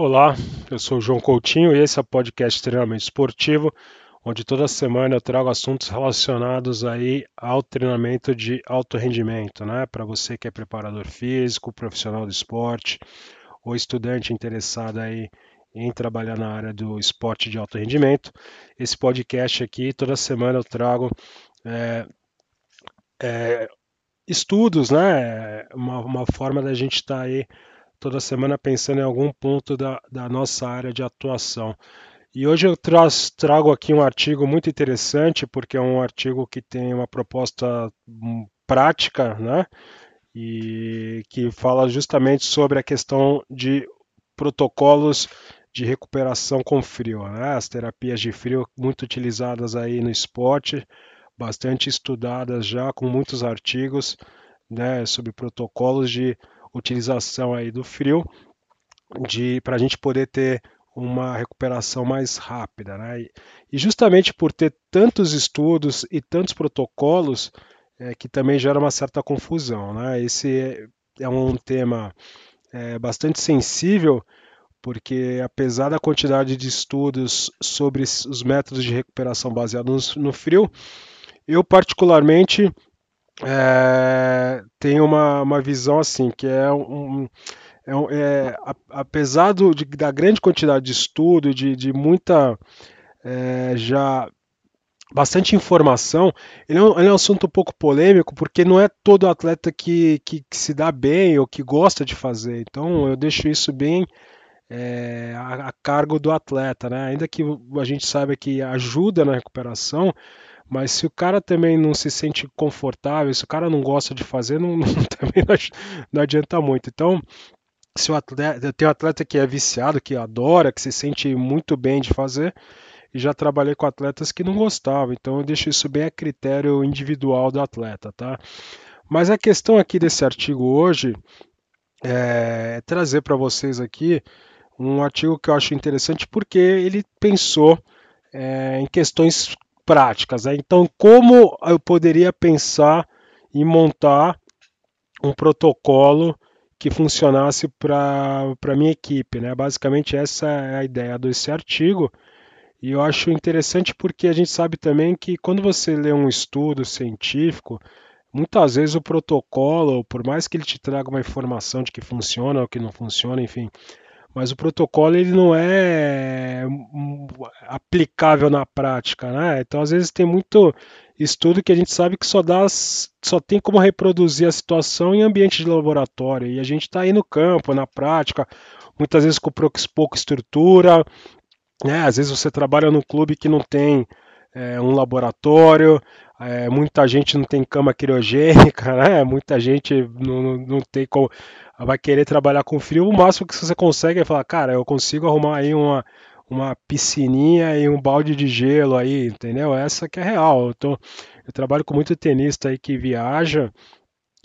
Olá, eu sou o João Coutinho e esse é o podcast Treinamento Esportivo, onde toda semana eu trago assuntos relacionados aí ao treinamento de alto rendimento, né? Para você que é preparador físico, profissional do esporte ou estudante interessado aí em trabalhar na área do esporte de alto rendimento. Esse podcast aqui, toda semana eu trago é, é, estudos, né? Uma, uma forma da gente estar tá aí toda semana pensando em algum ponto da, da nossa área de atuação. E hoje eu traz, trago aqui um artigo muito interessante, porque é um artigo que tem uma proposta hum, prática, né? E que fala justamente sobre a questão de protocolos de recuperação com frio, né? As terapias de frio muito utilizadas aí no esporte, bastante estudadas já com muitos artigos, né, sobre protocolos de utilização aí do frio para a gente poder ter uma recuperação mais rápida. Né? E justamente por ter tantos estudos e tantos protocolos, é, que também gera uma certa confusão. Né? Esse é, é um tema é, bastante sensível, porque apesar da quantidade de estudos sobre os métodos de recuperação baseados no, no frio, eu particularmente é, tem uma, uma visão assim, que é um. É, é, apesar do, de, da grande quantidade de estudo, de, de muita é, já bastante informação, ele é, um, ele é, um, assunto um pouco polêmico, porque não é todo atleta que, que, que, se dá bem ou que gosta de fazer. Então eu deixo isso bem é, a, a, cargo do atleta, né? Ainda que a gente saiba que ajuda na recuperação, mas se o cara também não se sente confortável, se o cara não gosta de fazer, não, não também não adianta muito. Então, se o atleta, tem um atleta que é viciado, que adora, que se sente muito bem de fazer, e já trabalhei com atletas que não gostavam, então eu deixo isso bem a critério individual do atleta, tá? Mas a questão aqui desse artigo hoje é trazer para vocês aqui um artigo que eu acho interessante porque ele pensou é, em questões práticas. Né? Então, como eu poderia pensar e montar um protocolo que funcionasse para a minha equipe? Né? Basicamente, essa é a ideia desse artigo. E eu acho interessante porque a gente sabe também que quando você lê um estudo científico, muitas vezes o protocolo, por mais que ele te traga uma informação de que funciona ou que não funciona, enfim, mas o protocolo ele não é aplicável na prática, né? Então às vezes tem muito estudo que a gente sabe que só dá, só tem como reproduzir a situação em ambiente de laboratório e a gente está aí no campo, na prática, muitas vezes com pouca estrutura, né? Às vezes você trabalha num clube que não tem é, um laboratório, é, muita gente não tem cama criogênica, né? Muita gente não, não, não tem como vai querer trabalhar com frio, o máximo que você consegue é falar, cara, eu consigo arrumar aí uma, uma piscininha e um balde de gelo aí, entendeu? Essa que é real. Eu, tô, eu trabalho com muito tenista aí que viaja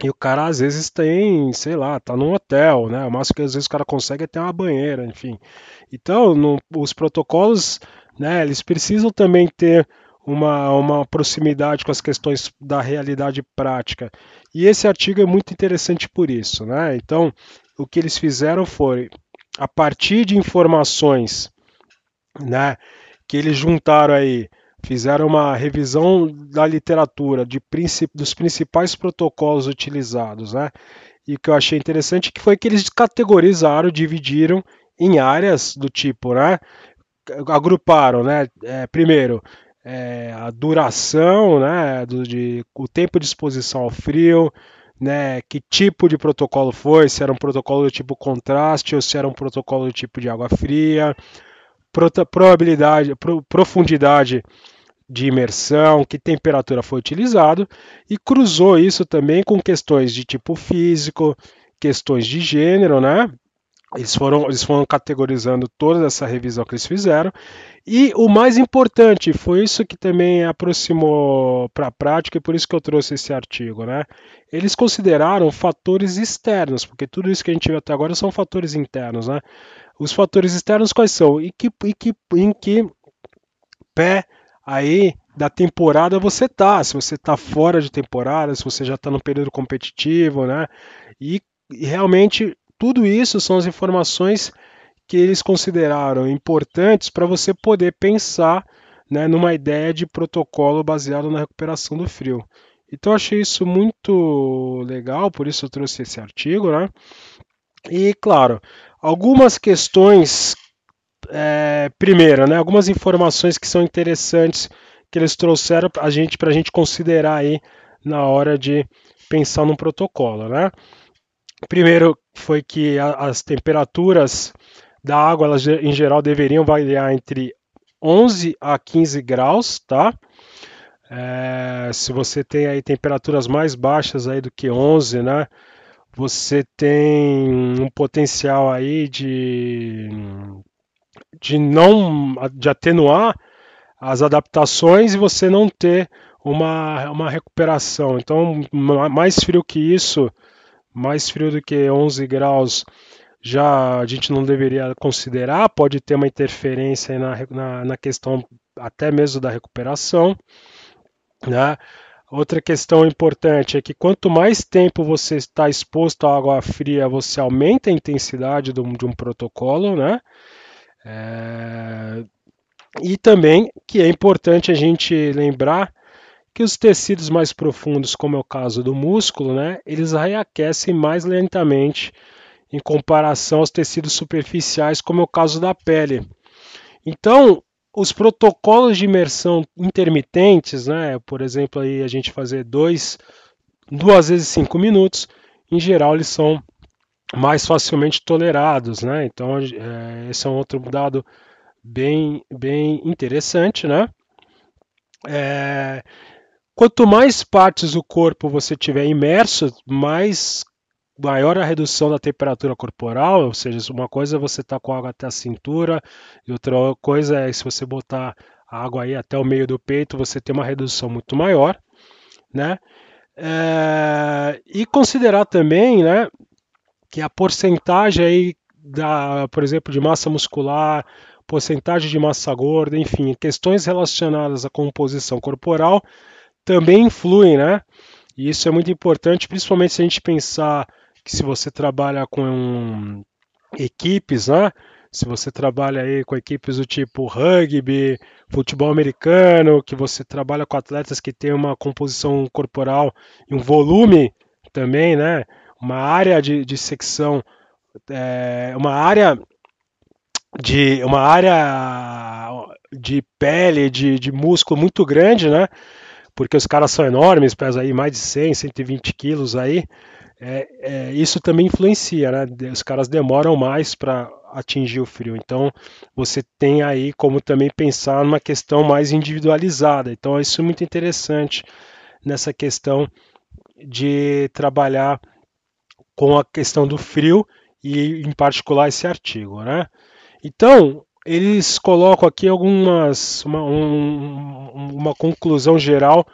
e o cara às vezes tem, sei lá, tá num hotel, né? O máximo que às vezes o cara consegue é ter uma banheira, enfim. Então, no, os protocolos, né, eles precisam também ter uma, uma proximidade com as questões da realidade prática. E esse artigo é muito interessante por isso. Né? Então, o que eles fizeram foi, a partir de informações né, que eles juntaram aí, fizeram uma revisão da literatura, de dos principais protocolos utilizados. Né? E o que eu achei interessante que foi que eles categorizaram, dividiram em áreas do tipo, né? agruparam, né? É, primeiro, é, a duração, né, do, de, o tempo de exposição ao frio, né, que tipo de protocolo foi, se era um protocolo do tipo contraste ou se era um protocolo do tipo de água fria, probabilidade, pro, profundidade de imersão, que temperatura foi utilizado e cruzou isso também com questões de tipo físico, questões de gênero, né? Eles foram, eles foram categorizando toda essa revisão que eles fizeram. E o mais importante, foi isso que também aproximou para a prática e por isso que eu trouxe esse artigo. Né? Eles consideraram fatores externos, porque tudo isso que a gente viu até agora são fatores internos. Né? Os fatores externos quais são? E que, e que, em que pé aí da temporada você tá? Se você está fora de temporada, se você já está no período competitivo, né? E, e realmente tudo isso são as informações que eles consideraram importantes para você poder pensar né, numa ideia de protocolo baseado na recuperação do frio. Então achei isso muito legal, por isso eu trouxe esse artigo, né? E claro, algumas questões, é, primeiro, né, algumas informações que são interessantes que eles trouxeram a gente para a gente considerar aí na hora de pensar num protocolo, né? Primeiro foi que a, as temperaturas da água, elas em geral deveriam variar entre 11 a 15 graus, tá? É, se você tem aí temperaturas mais baixas aí do que 11, né? Você tem um potencial aí de, de não de atenuar as adaptações e você não ter uma, uma recuperação. Então, mais frio que isso, mais frio do que 11 graus, já a gente não deveria considerar, pode ter uma interferência na, na, na questão até mesmo da recuperação. Né? Outra questão importante é que quanto mais tempo você está exposto à água fria, você aumenta a intensidade de um, de um protocolo, né? É... E também que é importante a gente lembrar que os tecidos mais profundos, como é o caso do músculo, né, eles reaquecem mais lentamente em comparação aos tecidos superficiais, como é o caso da pele. Então, os protocolos de imersão intermitentes, né, por exemplo, aí a gente fazer dois, duas vezes cinco minutos, em geral eles são mais facilmente tolerados, né? Então é, esse é um outro dado bem, bem interessante, né? É, quanto mais partes do corpo você tiver imerso, mais maior a redução da temperatura corporal, ou seja, uma coisa é você estar tá com água até a cintura, e outra coisa é se você botar a água aí até o meio do peito, você tem uma redução muito maior, né? É, e considerar também, né, que a porcentagem aí da, por exemplo, de massa muscular, porcentagem de massa gorda, enfim, questões relacionadas à composição corporal também influem, né? E isso é muito importante, principalmente se a gente pensar que se você trabalha com equipes, né? Se você trabalha aí com equipes do tipo rugby, futebol americano, que você trabalha com atletas que têm uma composição corporal e um volume também, né? Uma área de, de secção, é, uma área de uma área de pele, de, de músculo muito grande, né? Porque os caras são enormes, pesam aí mais de 100, 120 quilos aí é, é, isso também influencia, né? Os caras demoram mais para atingir o frio. Então, você tem aí como também pensar numa questão mais individualizada. Então, isso é muito interessante nessa questão de trabalhar com a questão do frio e, em particular, esse artigo, né? Então, eles colocam aqui algumas uma, um, uma conclusão geral,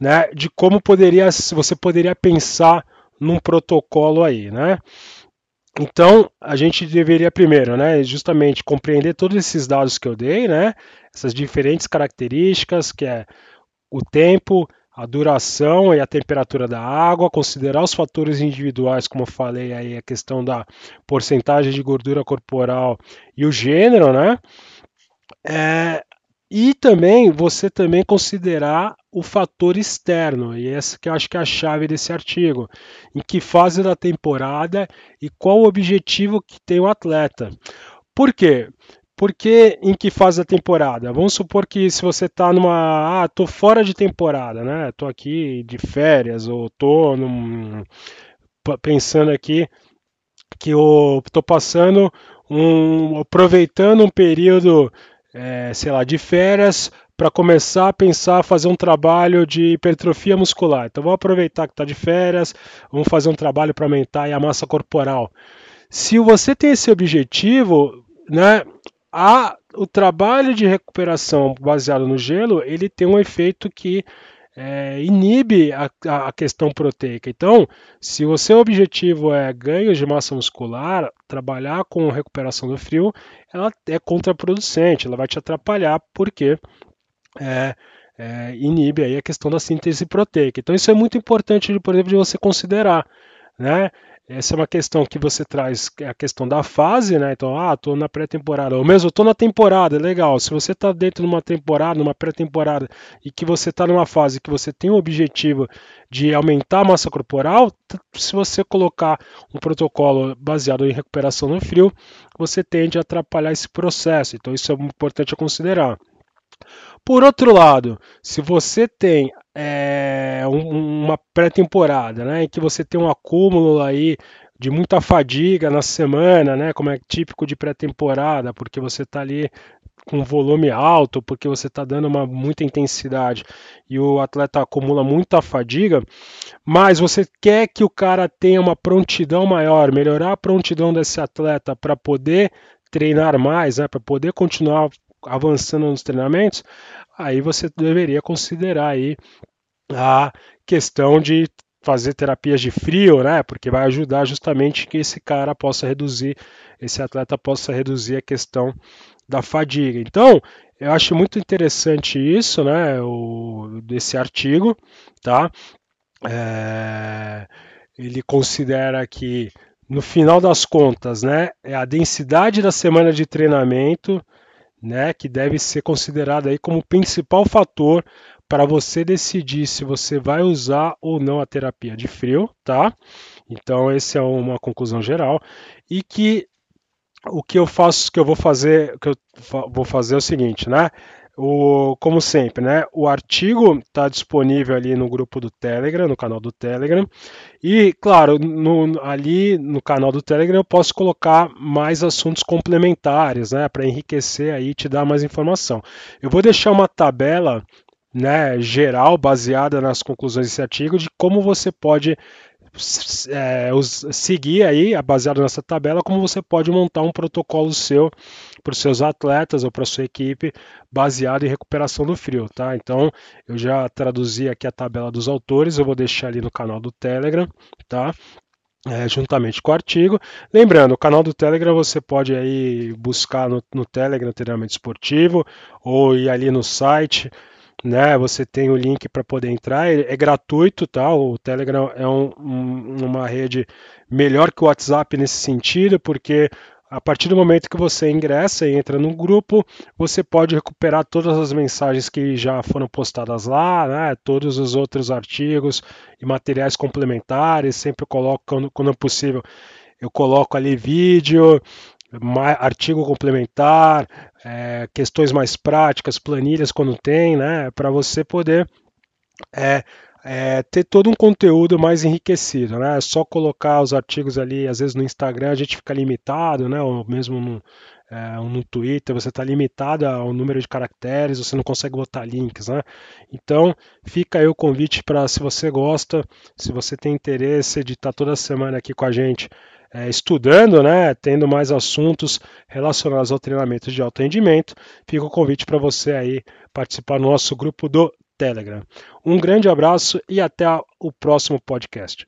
né, de como poderia você poderia pensar num protocolo aí, né? Então, a gente deveria primeiro, né, justamente compreender todos esses dados que eu dei, né, essas diferentes características, que é o tempo, a duração e a temperatura da água, considerar os fatores individuais, como falei aí, a questão da porcentagem de gordura corporal e o gênero, né? É, e também você também considerar o fator externo, e essa que eu acho que é a chave desse artigo. Em que fase da temporada e qual o objetivo que tem o atleta. Por quê? Porque em que fase da temporada? Vamos supor que se você está numa. Ah, tô fora de temporada, né? Tô aqui de férias, ou tô num, pensando aqui que eu tô passando um. aproveitando um período é, sei lá, de férias para começar a pensar fazer um trabalho de hipertrofia muscular. Então vamos aproveitar que está de férias, vamos fazer um trabalho para aumentar a massa corporal. Se você tem esse objetivo, né, a, o trabalho de recuperação baseado no gelo, ele tem um efeito que é, inibe a, a, questão proteica. Então, se o seu objetivo é ganho de massa muscular, trabalhar com recuperação do frio, ela é contraproducente, ela vai te atrapalhar porque é, é, inibe aí a questão da síntese proteica. Então, isso é muito importante, por exemplo, de você considerar. Né? Essa é uma questão que você traz, é a questão da fase, né? Então, ah, tô na pré-temporada, ou mesmo tô na temporada, legal. Se você está dentro de uma temporada, numa pré-temporada, e que você está numa fase que você tem o objetivo de aumentar a massa corporal, se você colocar um protocolo baseado em recuperação no frio, você tende a atrapalhar esse processo. Então, isso é importante a considerar. Por outro lado, se você tem é, um, uma pré-temporada, né, em que você tem um acúmulo aí de muita fadiga na semana, né, como é típico de pré-temporada, porque você está ali com volume alto, porque você está dando uma muita intensidade e o atleta acumula muita fadiga, mas você quer que o cara tenha uma prontidão maior, melhorar a prontidão desse atleta para poder treinar mais, né, para poder continuar avançando nos treinamentos, aí você deveria considerar aí a questão de fazer terapias de frio, né? Porque vai ajudar justamente que esse cara possa reduzir, esse atleta possa reduzir a questão da fadiga. Então, eu acho muito interessante isso, né? O, desse artigo, tá? É, ele considera que no final das contas, né, é a densidade da semana de treinamento né, que deve ser considerado aí como principal fator para você decidir se você vai usar ou não a terapia de frio, tá? Então essa é uma conclusão geral e que o que eu faço, que eu vou fazer, que eu vou fazer é o seguinte, né? O, como sempre, né? O artigo está disponível ali no grupo do Telegram, no canal do Telegram. E, claro, no, ali no canal do Telegram eu posso colocar mais assuntos complementares, né? Para enriquecer aí e te dar mais informação. Eu vou deixar uma tabela né, geral, baseada nas conclusões desse artigo, de como você pode é, seguir aí, baseado nessa tabela, como você pode montar um protocolo seu para os seus atletas ou para sua equipe baseado em recuperação do frio, tá? Então eu já traduzi aqui a tabela dos autores, eu vou deixar ali no canal do Telegram, tá? É, juntamente com o artigo. Lembrando, o canal do Telegram você pode aí buscar no, no Telegram treinamento esportivo ou ir ali no site né? Você tem o link para poder entrar, é, gratuito, tá? O Telegram é um, um, uma rede melhor que o WhatsApp nesse sentido, porque a partir do momento que você ingressa e entra no grupo, você pode recuperar todas as mensagens que já foram postadas lá, né? todos os outros artigos e materiais complementares. Sempre coloco, quando, quando possível, eu coloco ali vídeo, artigo complementar, é, questões mais práticas, planilhas quando tem, né, para você poder é, é, ter todo um conteúdo mais enriquecido, né? Só colocar os artigos ali, às vezes no Instagram a gente fica limitado, né? Ou mesmo no, é, no Twitter você está limitado ao número de caracteres, você não consegue botar links, né? Então fica aí o convite para se você gosta, se você tem interesse de estar toda semana aqui com a gente é, estudando, né, tendo mais assuntos relacionados ao treinamento de alto rendimento, fica o convite para você aí participar do nosso grupo do Telegram. Um grande abraço e até o próximo podcast.